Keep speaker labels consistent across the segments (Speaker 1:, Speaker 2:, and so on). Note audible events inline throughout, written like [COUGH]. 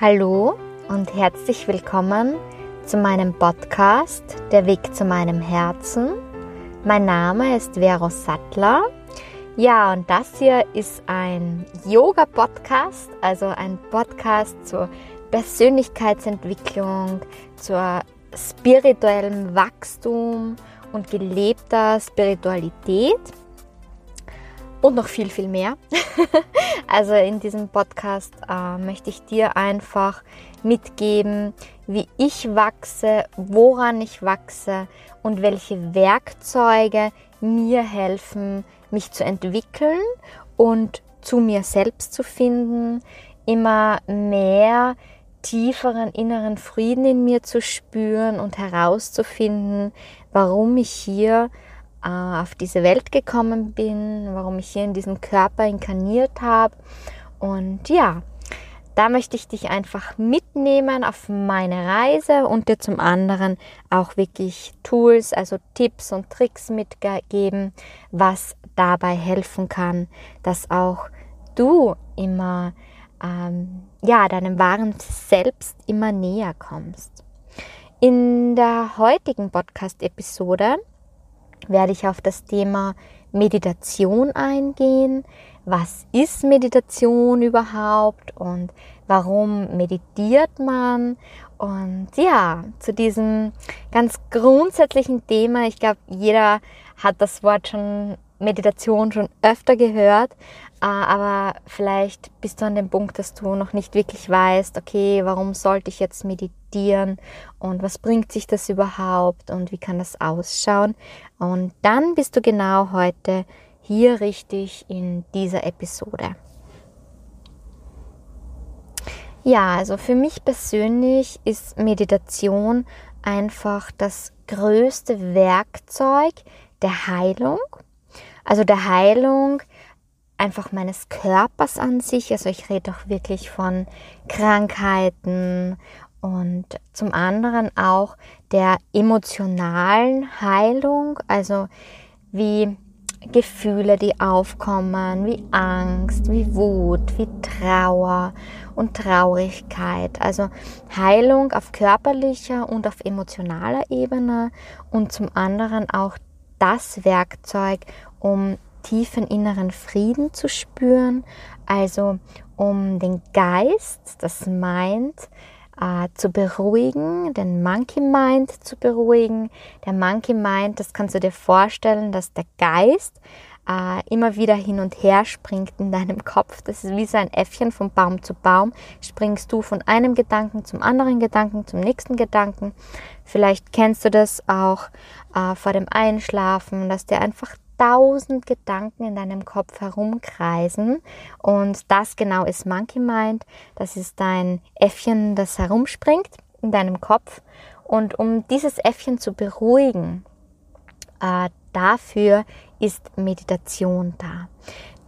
Speaker 1: Hallo und herzlich willkommen zu meinem Podcast Der Weg zu meinem Herzen. Mein Name ist Vero Sattler. Ja, und das hier ist ein Yoga-Podcast, also ein Podcast zur Persönlichkeitsentwicklung, zur spirituellen Wachstum und gelebter Spiritualität und noch viel, viel mehr. [LAUGHS] also in diesem Podcast äh, möchte ich dir einfach mitgeben, wie ich wachse, woran ich wachse und welche Werkzeuge mir helfen, mich zu entwickeln und zu mir selbst zu finden, immer mehr tieferen inneren Frieden in mir zu spüren und herauszufinden, warum ich hier äh, auf diese Welt gekommen bin, warum ich hier in diesem Körper inkarniert habe. Und ja, da möchte ich dich einfach mitnehmen auf meine Reise und dir zum anderen auch wirklich Tools, also Tipps und Tricks mitgeben, was dabei helfen kann, dass auch du immer ähm, ja deinem wahren Selbst immer näher kommst. In der heutigen Podcast-Episode werde ich auf das Thema Meditation eingehen. Was ist Meditation überhaupt und warum meditiert man? Und ja, zu diesem ganz grundsätzlichen Thema, ich glaube, jeder hat das Wort schon Meditation schon öfter gehört, äh, aber vielleicht bist du an dem Punkt, dass du noch nicht wirklich weißt, okay, warum sollte ich jetzt meditieren und was bringt sich das überhaupt und wie kann das ausschauen? Und dann bist du genau heute hier richtig in dieser Episode. Ja, also für mich persönlich ist Meditation einfach das größte Werkzeug der Heilung also der Heilung einfach meines Körpers an sich. Also ich rede auch wirklich von Krankheiten und zum anderen auch der emotionalen Heilung, also wie Gefühle, die aufkommen, wie Angst, wie Wut, wie Trauer und Traurigkeit. Also Heilung auf körperlicher und auf emotionaler Ebene und zum anderen auch das Werkzeug, um tiefen inneren Frieden zu spüren, also um den Geist, das Mind äh, zu beruhigen, den Monkey Mind zu beruhigen. Der Monkey Mind, das kannst du dir vorstellen, dass der Geist äh, immer wieder hin und her springt in deinem Kopf. Das ist wie so ein Äffchen von Baum zu Baum. Springst du von einem Gedanken zum anderen Gedanken, zum nächsten Gedanken. Vielleicht kennst du das auch äh, vor dem Einschlafen, dass dir einfach tausend Gedanken in deinem Kopf herumkreisen. Und das genau ist Monkey Mind. Das ist dein Äffchen, das herumspringt in deinem Kopf. Und um dieses Äffchen zu beruhigen, äh, dafür ist Meditation da.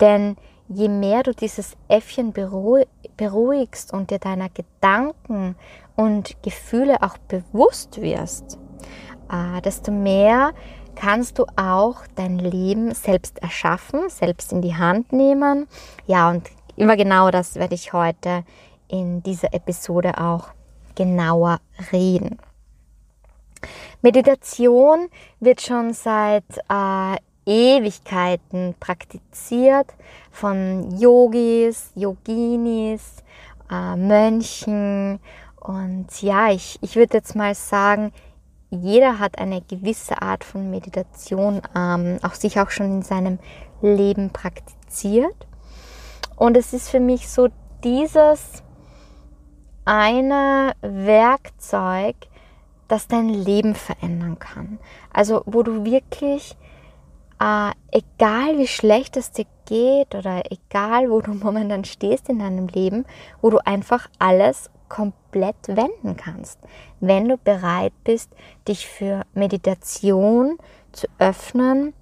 Speaker 1: Denn je mehr du dieses Äffchen beruhigst und dir deiner Gedanken und Gefühle auch bewusst wirst, äh, desto mehr kannst du auch dein Leben selbst erschaffen, selbst in die Hand nehmen. Ja, und immer genau das werde ich heute in dieser Episode auch genauer reden. Meditation wird schon seit äh, Ewigkeiten praktiziert von Yogis, Yoginis, äh, Mönchen. Und ja, ich, ich würde jetzt mal sagen, jeder hat eine gewisse Art von Meditation ähm, auch sich auch schon in seinem Leben praktiziert. Und es ist für mich so dieses eine Werkzeug, das dein Leben verändern kann. Also wo du wirklich, äh, egal wie schlecht es dir geht oder egal wo du [LAUGHS] momentan stehst in deinem Leben, wo du einfach alles komplett wenden kannst, wenn du bereit bist, dich für Meditation zu öffnen.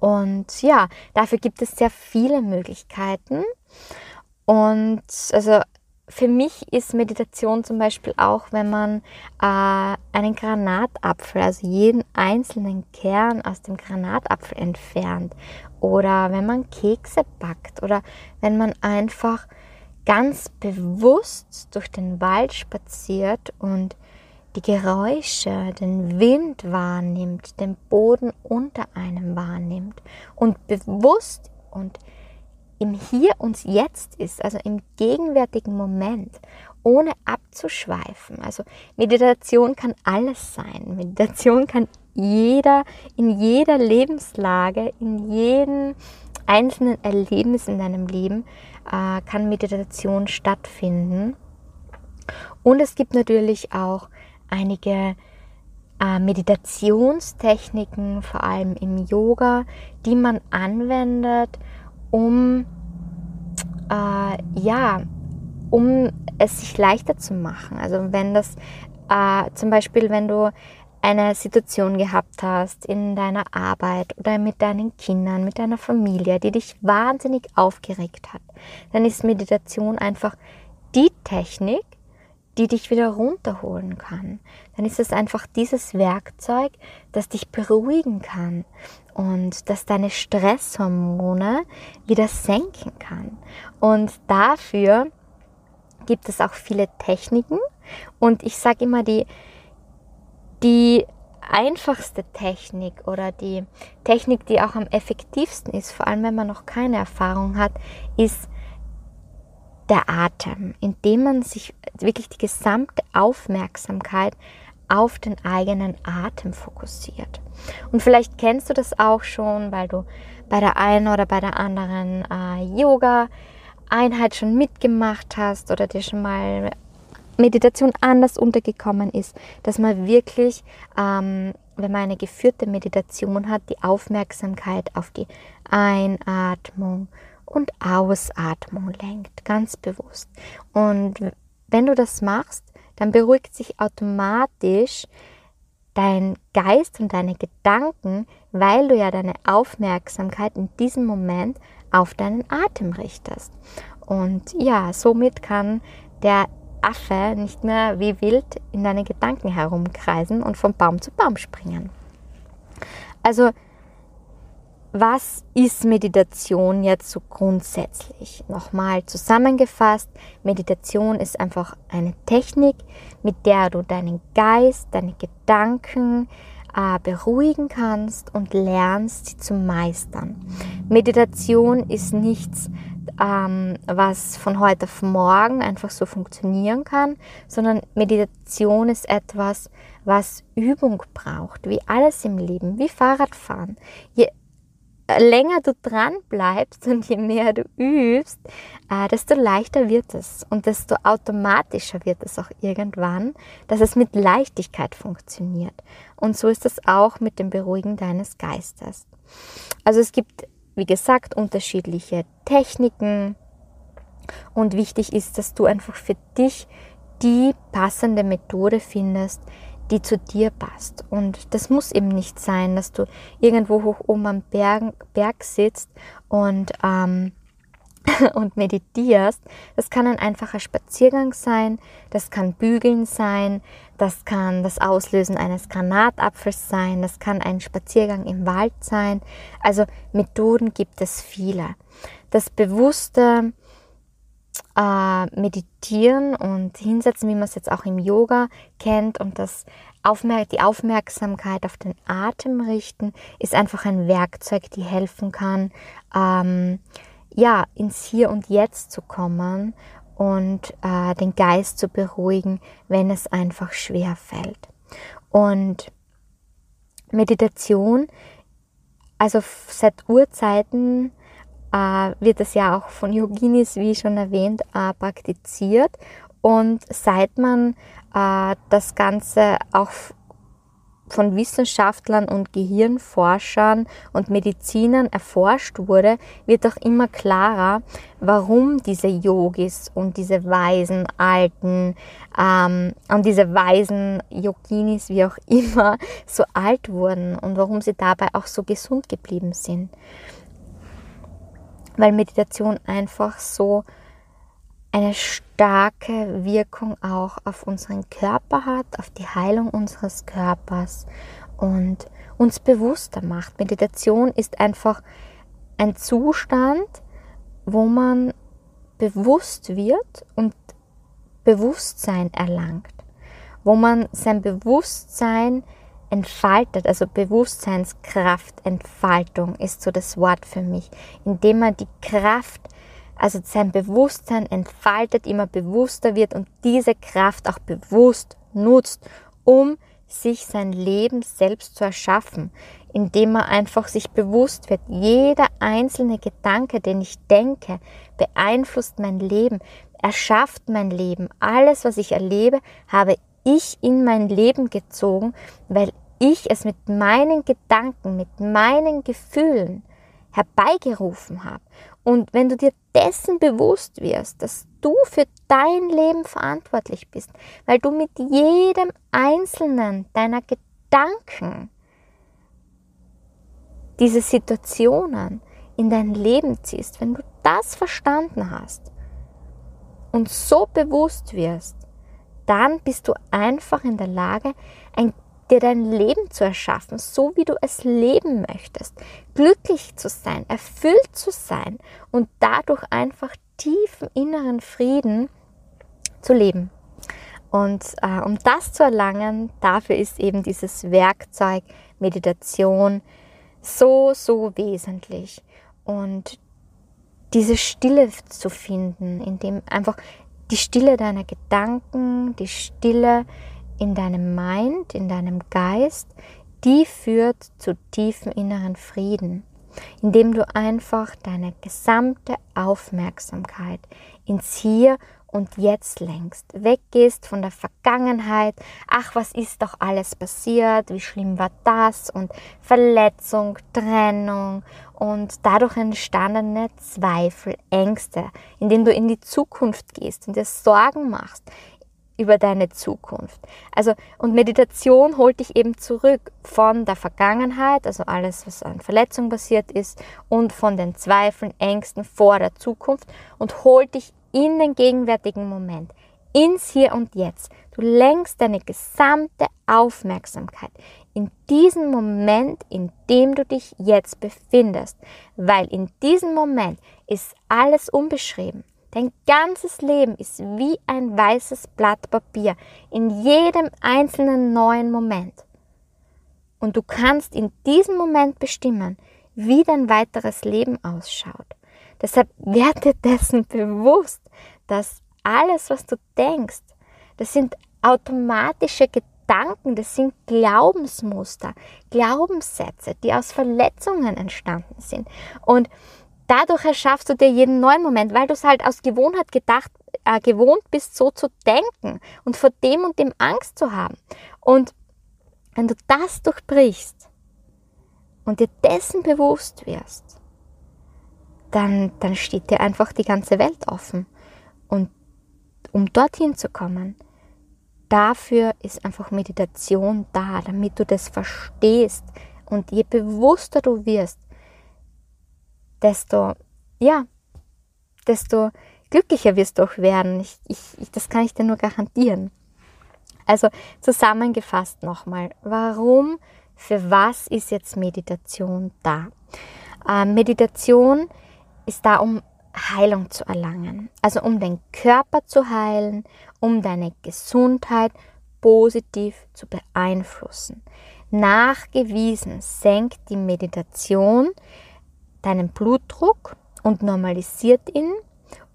Speaker 1: Und ja, dafür gibt es sehr viele Möglichkeiten. Und also für mich ist Meditation zum Beispiel auch, wenn man äh, einen Granatapfel, also jeden einzelnen Kern aus dem Granatapfel entfernt oder wenn man Kekse backt oder wenn man einfach ganz bewusst durch den Wald spaziert und die Geräusche, den Wind wahrnimmt, den Boden unter einem wahrnimmt und bewusst und im Hier und Jetzt ist, also im gegenwärtigen Moment, ohne abzuschweifen. Also Meditation kann alles sein. Meditation kann jeder, in jeder Lebenslage, in jedem einzelnen Erlebnis in deinem Leben äh, kann Meditation stattfinden. Und es gibt natürlich auch einige äh, Meditationstechniken, vor allem im Yoga, die man anwendet, um äh, ja, um es sich leichter zu machen. Also wenn das äh, zum Beispiel, wenn du eine Situation gehabt hast in deiner Arbeit oder mit deinen Kindern, mit deiner Familie, die dich wahnsinnig aufgeregt hat, dann ist Meditation einfach die Technik, die dich wieder runterholen kann. Dann ist es einfach dieses Werkzeug, das dich beruhigen kann und das deine Stresshormone wieder senken kann. Und dafür gibt es auch viele Techniken. Und ich sage immer, die, die einfachste Technik oder die Technik, die auch am effektivsten ist, vor allem wenn man noch keine Erfahrung hat, ist der Atem, indem man sich wirklich die gesamte Aufmerksamkeit auf den eigenen Atem fokussiert. Und vielleicht kennst du das auch schon, weil du bei der einen oder bei der anderen äh, Yoga-Einheit schon mitgemacht hast oder dir schon mal Meditation anders untergekommen ist, dass man wirklich, ähm, wenn man eine geführte Meditation hat, die Aufmerksamkeit auf die Einatmung und Ausatmung lenkt, ganz bewusst. Und wenn du das machst, dann beruhigt sich automatisch dein Geist und deine Gedanken, weil du ja deine Aufmerksamkeit in diesem Moment auf deinen Atem richtest. Und ja, somit kann der Affe nicht mehr wie wild in deine Gedanken herumkreisen und von Baum zu Baum springen. Also was ist Meditation jetzt so grundsätzlich? Nochmal zusammengefasst, Meditation ist einfach eine Technik, mit der du deinen Geist, deine Gedanken äh, beruhigen kannst und lernst, sie zu meistern. Meditation ist nichts, ähm, was von heute auf morgen einfach so funktionieren kann, sondern Meditation ist etwas, was Übung braucht, wie alles im Leben, wie Fahrradfahren. Je länger du dran bleibst und je mehr du übst, äh, desto leichter wird es und desto automatischer wird es auch irgendwann, dass es mit Leichtigkeit funktioniert. Und so ist es auch mit dem Beruhigen deines Geistes. Also es gibt, wie gesagt, unterschiedliche Techniken und wichtig ist, dass du einfach für dich die passende Methode findest, die zu dir passt. Und das muss eben nicht sein, dass du irgendwo hoch oben am Berg, Berg sitzt und, ähm, [LAUGHS] und meditierst. Das kann ein einfacher Spaziergang sein, das kann Bügeln sein, das kann das Auslösen eines Granatapfels sein, das kann ein Spaziergang im Wald sein. Also Methoden gibt es viele. Das bewusste äh, meditieren und hinsetzen, wie man es jetzt auch im Yoga kennt und das Aufmer die Aufmerksamkeit auf den Atem richten, ist einfach ein Werkzeug, die helfen kann, ähm, ja, ins Hier und Jetzt zu kommen und äh, den Geist zu beruhigen, wenn es einfach schwer fällt. Und Meditation, also seit Urzeiten äh, wird es ja auch von Yoginis, wie schon erwähnt, äh, praktiziert. Und seit man äh, das Ganze auch von Wissenschaftlern und Gehirnforschern und Medizinern erforscht wurde, wird auch immer klarer, warum diese Yogis und diese weisen Alten ähm, und diese weisen Yoginis, wie auch [LAUGHS] immer, so alt wurden und warum sie dabei auch so gesund geblieben sind. Weil Meditation einfach so eine starke Wirkung auch auf unseren Körper hat, auf die Heilung unseres Körpers und uns bewusster macht. Meditation ist einfach ein Zustand, wo man bewusst wird und Bewusstsein erlangt, wo man sein Bewusstsein entfaltet, also Bewusstseinskraft, Entfaltung ist so das Wort für mich, indem man die Kraft, also sein Bewusstsein entfaltet, immer bewusster wird und diese Kraft auch bewusst nutzt, um sich sein Leben selbst zu erschaffen, indem man einfach sich bewusst wird, jeder einzelne Gedanke, den ich denke, beeinflusst mein Leben, erschafft mein Leben. Alles, was ich erlebe, habe ich in mein Leben gezogen, weil ich es mit meinen Gedanken, mit meinen Gefühlen herbeigerufen habe. Und wenn du dir dessen bewusst wirst, dass du für dein Leben verantwortlich bist, weil du mit jedem einzelnen deiner Gedanken diese Situationen in dein Leben ziehst, wenn du das verstanden hast und so bewusst wirst, dann bist du einfach in der Lage, ein, dir dein Leben zu erschaffen, so wie du es leben möchtest, glücklich zu sein, erfüllt zu sein und dadurch einfach tiefen inneren Frieden zu leben. Und äh, um das zu erlangen, dafür ist eben dieses Werkzeug Meditation so, so wesentlich. Und diese Stille zu finden, in dem einfach die Stille deiner Gedanken, die Stille in deinem Mind, in deinem Geist, die führt zu tiefem inneren Frieden, indem du einfach deine gesamte Aufmerksamkeit ins Hier und Jetzt lenkst, weggehst von der Vergangenheit, ach, was ist doch alles passiert, wie schlimm war das? Und Verletzung, Trennung und dadurch entstandene Zweifel, Ängste, indem du in die Zukunft gehst und dir Sorgen machst über deine Zukunft. Also, und Meditation holt dich eben zurück von der Vergangenheit, also alles, was an Verletzung passiert ist, und von den Zweifeln, Ängsten vor der Zukunft und holt dich in den gegenwärtigen Moment, ins Hier und Jetzt. Du lenkst deine gesamte Aufmerksamkeit in diesen Moment, in dem du dich jetzt befindest, weil in diesem Moment ist alles unbeschrieben. Dein ganzes Leben ist wie ein weißes Blatt Papier in jedem einzelnen neuen Moment. Und du kannst in diesem Moment bestimmen, wie dein weiteres Leben ausschaut. Deshalb werde dessen bewusst, dass alles, was du denkst, das sind automatische Gedanken, das sind Glaubensmuster, Glaubenssätze, die aus Verletzungen entstanden sind. Und dadurch erschaffst du dir jeden neuen Moment, weil du es halt aus Gewohnheit gedacht, äh, gewohnt bist, so zu denken und vor dem und dem Angst zu haben. Und wenn du das durchbrichst und dir dessen bewusst wirst, dann, dann steht dir einfach die ganze Welt offen. Und um dorthin zu kommen, dafür ist einfach Meditation da, damit du das verstehst. Und je bewusster du wirst, desto, ja, desto glücklicher wirst du auch werden. Ich, ich, das kann ich dir nur garantieren. Also zusammengefasst nochmal, warum, für was ist jetzt Meditation da? Äh, Meditation ist da, um Heilung zu erlangen. Also um den Körper zu heilen, um deine Gesundheit positiv zu beeinflussen. Nachgewiesen senkt die Meditation deinen Blutdruck und normalisiert ihn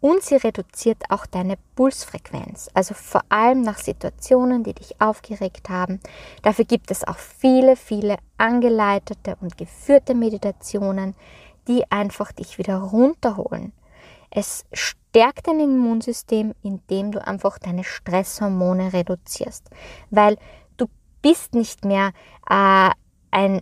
Speaker 1: und sie reduziert auch deine Pulsfrequenz, also vor allem nach Situationen, die dich aufgeregt haben. Dafür gibt es auch viele, viele angeleitete und geführte Meditationen, die einfach dich wieder runterholen. Es stärkt dein Immunsystem, indem du einfach deine Stresshormone reduzierst, weil du bist nicht mehr äh, ein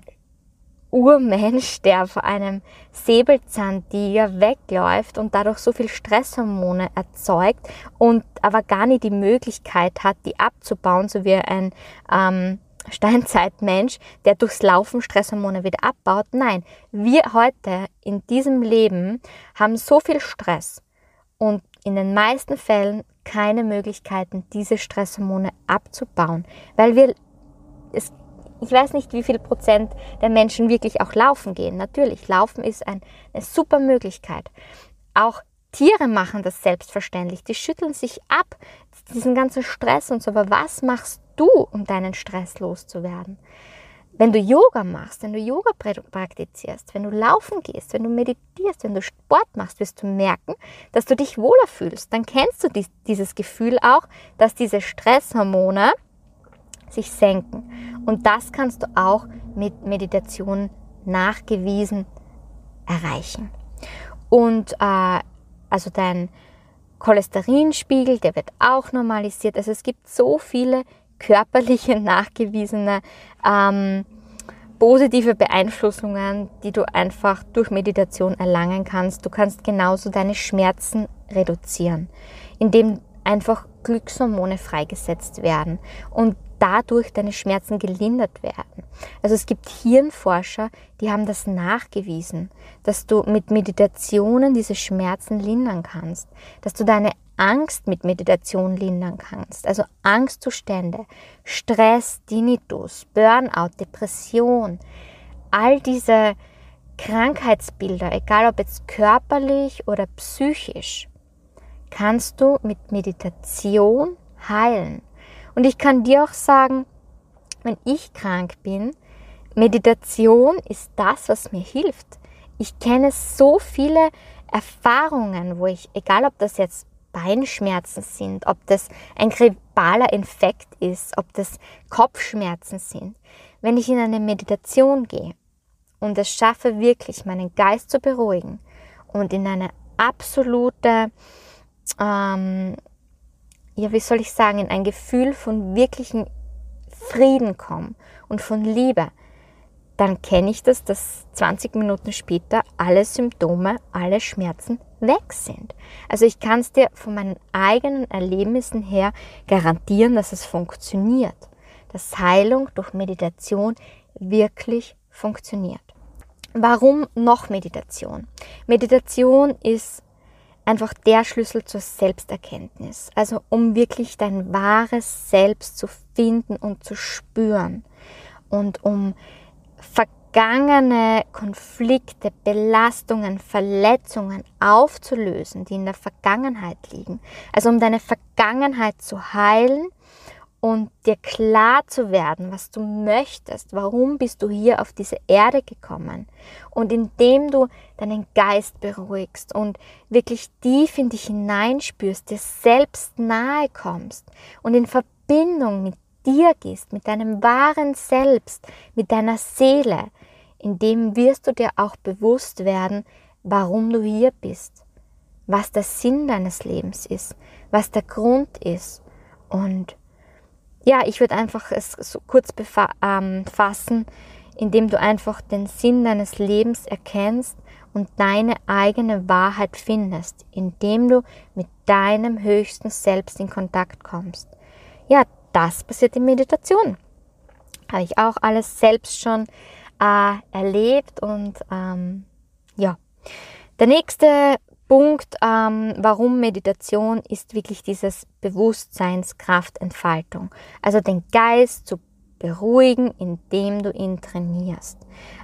Speaker 1: Urmensch, der vor einem Säbelzahntiger wegläuft und dadurch so viel Stresshormone erzeugt und aber gar nicht die Möglichkeit hat, die abzubauen, so wie ein ähm, Steinzeitmensch, der durchs Laufen Stresshormone wieder abbaut. Nein, wir heute in diesem Leben haben so viel Stress und in den meisten Fällen keine Möglichkeiten, diese Stresshormone abzubauen, weil wir es ich weiß nicht, wie viel Prozent der Menschen wirklich auch laufen gehen. Natürlich, laufen ist ein, eine super Möglichkeit. Auch Tiere machen das selbstverständlich. Die schütteln sich ab, diesen ganzen Stress und so. Aber was machst du, um deinen Stress loszuwerden? Wenn du Yoga machst, wenn du Yoga praktizierst, wenn du laufen gehst, wenn du meditierst, wenn du Sport machst, wirst du merken, dass du dich wohler fühlst. Dann kennst du dieses Gefühl auch, dass diese Stresshormone sich senken. Und das kannst du auch mit Meditation nachgewiesen erreichen. Und äh, also dein Cholesterinspiegel, der wird auch normalisiert. Also es gibt so viele körperliche [LAUGHS] nachgewiesene ähm, positive Beeinflussungen, die du einfach durch Meditation erlangen kannst. Du kannst genauso deine Schmerzen reduzieren, indem einfach Glückshormone freigesetzt werden und dadurch deine Schmerzen gelindert werden. Also es gibt Hirnforscher, die haben das nachgewiesen, dass du mit Meditationen diese Schmerzen lindern kannst, dass du deine Angst mit Meditation lindern kannst. Also Angstzustände, Stress, Tinnitus, Burnout, Depression, all diese Krankheitsbilder, egal ob jetzt körperlich oder psychisch, kannst du mit Meditation heilen. Und ich kann dir auch sagen, wenn ich krank bin, Meditation ist das, was mir hilft. Ich kenne so viele Erfahrungen, wo ich, egal ob das jetzt Beinschmerzen sind, ob das ein grippaler Infekt ist, ob das Kopfschmerzen sind, wenn ich in eine Meditation gehe und es schaffe wirklich, meinen Geist zu beruhigen und in eine absolute ähm, ja, wie soll ich sagen, in ein Gefühl von wirklichen Frieden komme und von Liebe, dann kenne ich das, dass 20 Minuten später alle Symptome, alle Schmerzen weg sind. Also ich kann es dir von meinen eigenen Erlebnissen her garantieren, dass es funktioniert, dass Heilung durch Meditation wirklich funktioniert. Warum noch Meditation? Meditation ist einfach der Schlüssel zur Selbsterkenntnis. Also um wirklich dein wahres Selbst zu finden und zu spüren und um vergangene Konflikte, Belastungen, Verletzungen aufzulösen, die in der Vergangenheit liegen. Also um deine Vergangenheit zu heilen und dir klar zu werden, was du möchtest, warum bist du hier auf diese Erde gekommen. Und indem du deinen Geist beruhigst und wirklich tief in dich hineinspürst, dir selbst nahe kommst und in Verbindung mit dir gehst, mit deinem wahren Selbst, mit deiner Seele, indem wirst du dir auch bewusst werden, warum du hier bist, was der Sinn deines Lebens ist, was der Grund ist und ja, ich würde einfach es so kurz ähm, fassen, indem du einfach den Sinn deines Lebens erkennst und deine eigene Wahrheit findest, indem du mit deinem höchsten Selbst in Kontakt kommst. Ja, das passiert in Meditation. Habe ich auch alles selbst schon äh, erlebt und ähm, ja. Der nächste Punkt, ähm, warum Meditation ist wirklich dieses Bewusstseinskraftentfaltung. Also den Geist zu beruhigen, indem du ihn trainierst.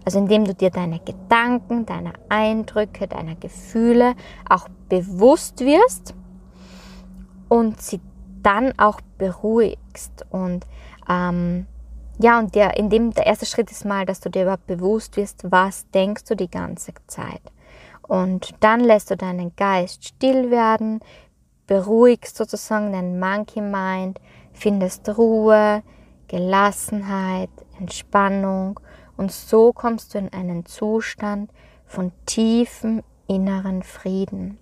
Speaker 1: Also indem du dir deine Gedanken, deine Eindrücke, deine Gefühle auch bewusst wirst und sie dann auch beruhigst. Und ähm, ja, und der, indem der erste Schritt ist mal, dass du dir überhaupt bewusst wirst, was denkst du die ganze Zeit. Und dann lässt du deinen Geist still werden, beruhigst sozusagen deinen Monkey Mind, findest Ruhe, Gelassenheit, Entspannung und so kommst du in einen Zustand von tiefem inneren Frieden.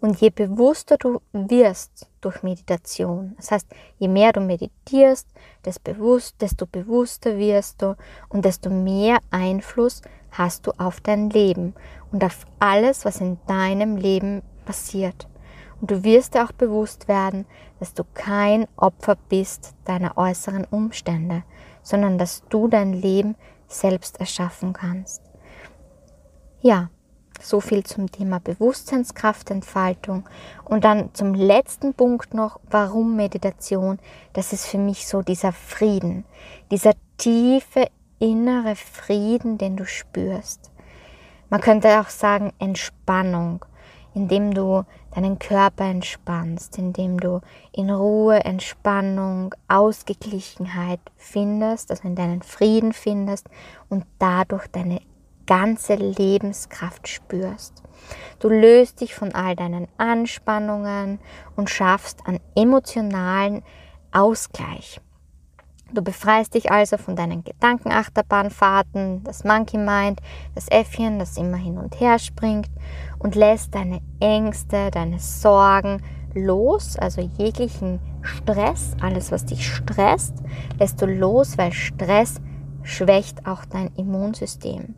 Speaker 1: Und je bewusster du wirst durch Meditation, das heißt, je mehr du meditierst, desto bewusster wirst du und desto mehr Einfluss hast du auf dein Leben und auf alles, was in deinem Leben passiert. Und du wirst dir auch bewusst werden, dass du kein Opfer bist deiner äußeren Umstände, sondern dass du dein Leben selbst erschaffen kannst. Ja, So viel zum Thema Bewusstseinskraftentfaltung. Und dann zum letzten Punkt noch, warum Meditation? Das ist für mich so dieser Frieden, dieser tiefe innere Frieden, den du spürst. Man könnte auch sagen Entspannung, indem du deinen Körper entspannst, indem du in Ruhe, Entspannung, Ausgeglichenheit findest, also in deinen Frieden findest und dadurch deine ganze Lebenskraft spürst. Du löst dich von all deinen Anspannungen und schaffst einen emotionalen Ausgleich. Du befreist dich also von deinen Gedankenachterbahnfahrten, das Monkey Mind, das Äffchen, das immer hin und her springt und lässt deine Ängste, deine Sorgen los, also jeglichen Stress, alles was dich stresst, lässt du los, weil Stress schwächt auch dein Immunsystem.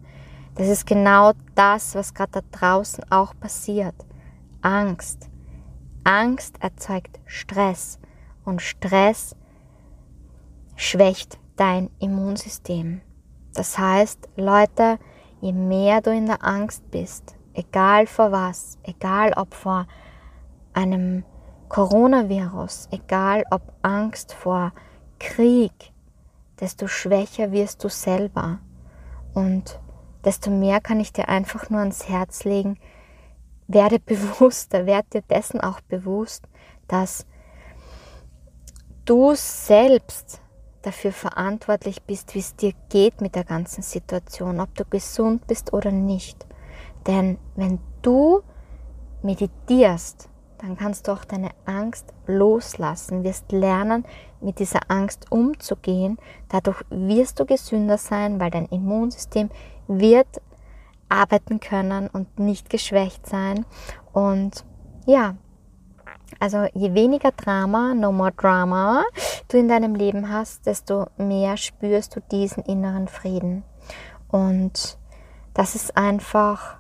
Speaker 1: Das ist genau das, was gerade da draußen auch passiert. Angst. Angst erzeugt Stress und Stress schwächt dein Immunsystem. Das heißt, Leute, je mehr du in der Angst bist, egal vor was, egal ob vor einem Coronavirus, egal ob Angst vor Krieg, desto schwächer wirst du selber. Und desto mehr kann ich dir einfach nur ans Herz legen, werde [LAUGHS] bewusster, werde dir dessen auch bewusst, dass du selbst dafür verantwortlich bist, wie es dir geht mit der ganzen Situation, ob du gesund bist oder nicht. Denn wenn du meditierst, dann kannst du auch deine Angst loslassen, wirst lernen, mit dieser Angst umzugehen. Dadurch wirst du gesünder sein, weil dein Immunsystem wird arbeiten können und nicht geschwächt sein. Und ja, also je weniger Drama, no more Drama, du in deinem Leben hast, desto mehr spürst du diesen inneren Frieden. Und das ist einfach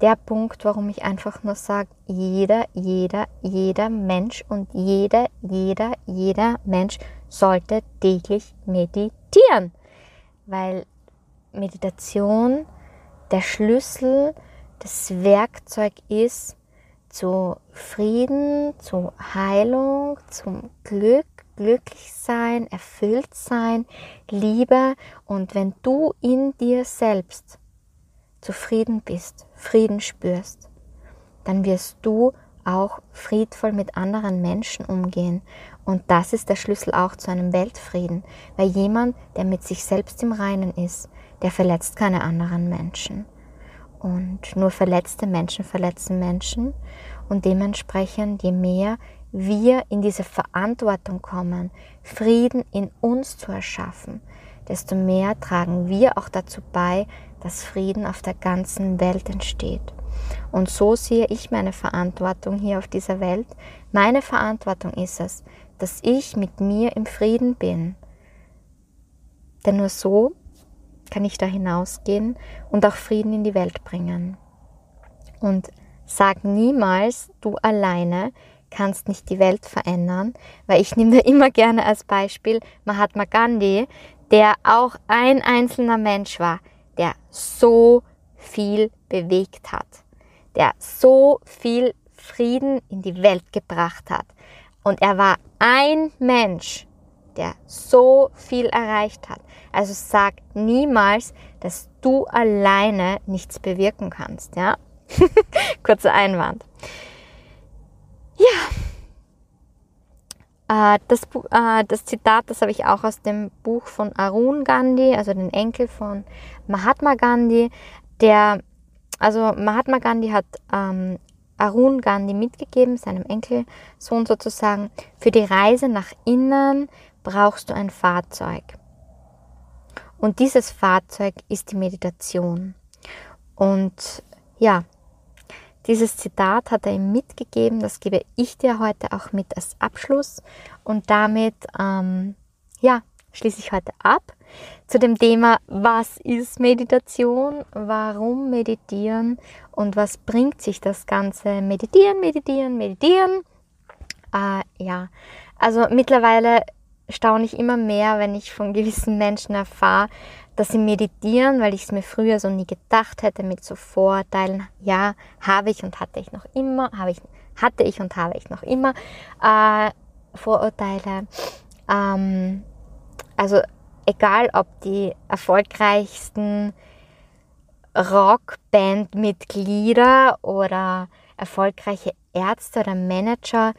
Speaker 1: der Punkt, warum ich einfach nur sage, jeder, jeder, jeder Mensch und jeder, jeder, jeder Mensch sollte täglich meditieren. Weil Meditation der Schlüssel, das Werkzeug ist zu Frieden, zu Heilung, zum Glück, glücklich sein, erfüllt sein, Liebe. Und wenn du in dir selbst zufrieden bist, Frieden spürst, dann wirst du auch friedvoll mit anderen Menschen umgehen. Und das ist der Schlüssel auch zu einem Weltfrieden. Weil jemand, der mit sich selbst im Reinen ist, der verletzt keine anderen Menschen. Und nur verletzte Menschen verletzen Menschen. Und dementsprechend, je mehr wir in diese Verantwortung kommen, Frieden in uns zu erschaffen, desto mehr tragen wir auch dazu bei, dass Frieden auf der ganzen Welt entsteht. Und so sehe ich meine Verantwortung hier auf dieser Welt. Meine Verantwortung ist es, dass ich mit mir im Frieden bin. Denn nur so kann ich da hinausgehen und auch Frieden in die Welt bringen. Und sag niemals, du alleine kannst nicht die Welt verändern, weil ich nehme da [LAUGHS] immer gerne als Beispiel Mahatma Gandhi, der auch ein einzelner Mensch war, der so viel bewegt hat, der so viel Frieden in die Welt gebracht hat. Und er war ein Mensch, der so viel erreicht hat. Also sag niemals, dass du alleine nichts bewirken kannst, ja? [LAUGHS] Kurzer Einwand. Ja. Äh, das, äh, das Zitat, das habe ich auch aus dem Buch von Arun Gandhi, also den Enkel von Mahatma Gandhi, der, also Mahatma Gandhi hat ähm, Arun Gandhi mitgegeben, seinem Enkelsohn sozusagen, für die Reise nach innen brauchst du ein Fahrzeug. Und dieses Fahrzeug ist die Meditation. Und ja, dieses Zitat hat er ihm mitgegeben, das gebe ich dir heute auch mit als Abschluss. Und damit, ähm, ja, schließe ich heute ab zu dem Thema, was ist Meditation, warum meditieren und was bringt sich das Ganze meditieren, meditieren, meditieren. Äh, ja, also mittlerweile staune ich immer mehr, wenn ich von gewissen Menschen erfahre, dass sie meditieren, weil ich es mir früher so nie gedacht hätte mit so Vorurteilen. Ja, habe ich und hatte ich noch immer, habe ich, hatte ich und habe ich noch immer äh, Vorurteile. Ähm, also egal, ob die erfolgreichsten Rockband-Mitglieder oder erfolgreiche Ärzte oder Manager,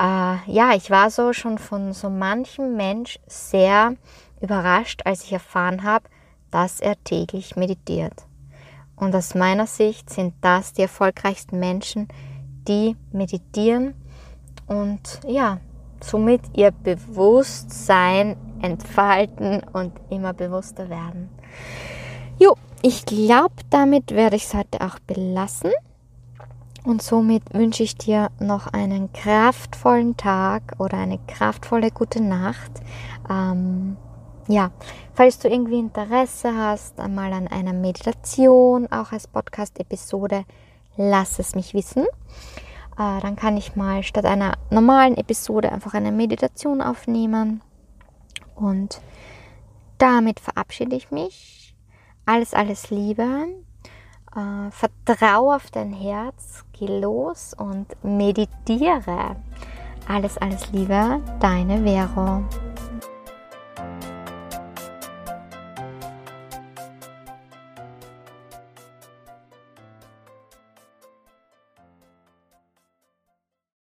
Speaker 1: äh, ja, ich war so schon von so manchem Mensch sehr überrascht, als ich erfahren habe, dass er täglich meditiert. Und aus meiner Sicht sind das die erfolgreichsten Menschen, die meditieren und ja, somit ihr Bewusstsein entfalten und immer bewusster werden. Jo, ich glaube, damit werde ich es heute auch belassen. Und somit wünsche ich dir noch einen kraftvollen Tag oder eine kraftvolle gute Nacht. Ähm, ja, falls du irgendwie Interesse hast, einmal an einer Meditation, auch als Podcast-Episode, lass es mich wissen. Äh, dann kann ich mal statt einer normalen Episode einfach eine Meditation aufnehmen. Und damit verabschiede ich mich. Alles, alles Liebe. Äh, vertraue auf dein Herz, geh los und meditiere. Alles, alles Liebe, deine Vero.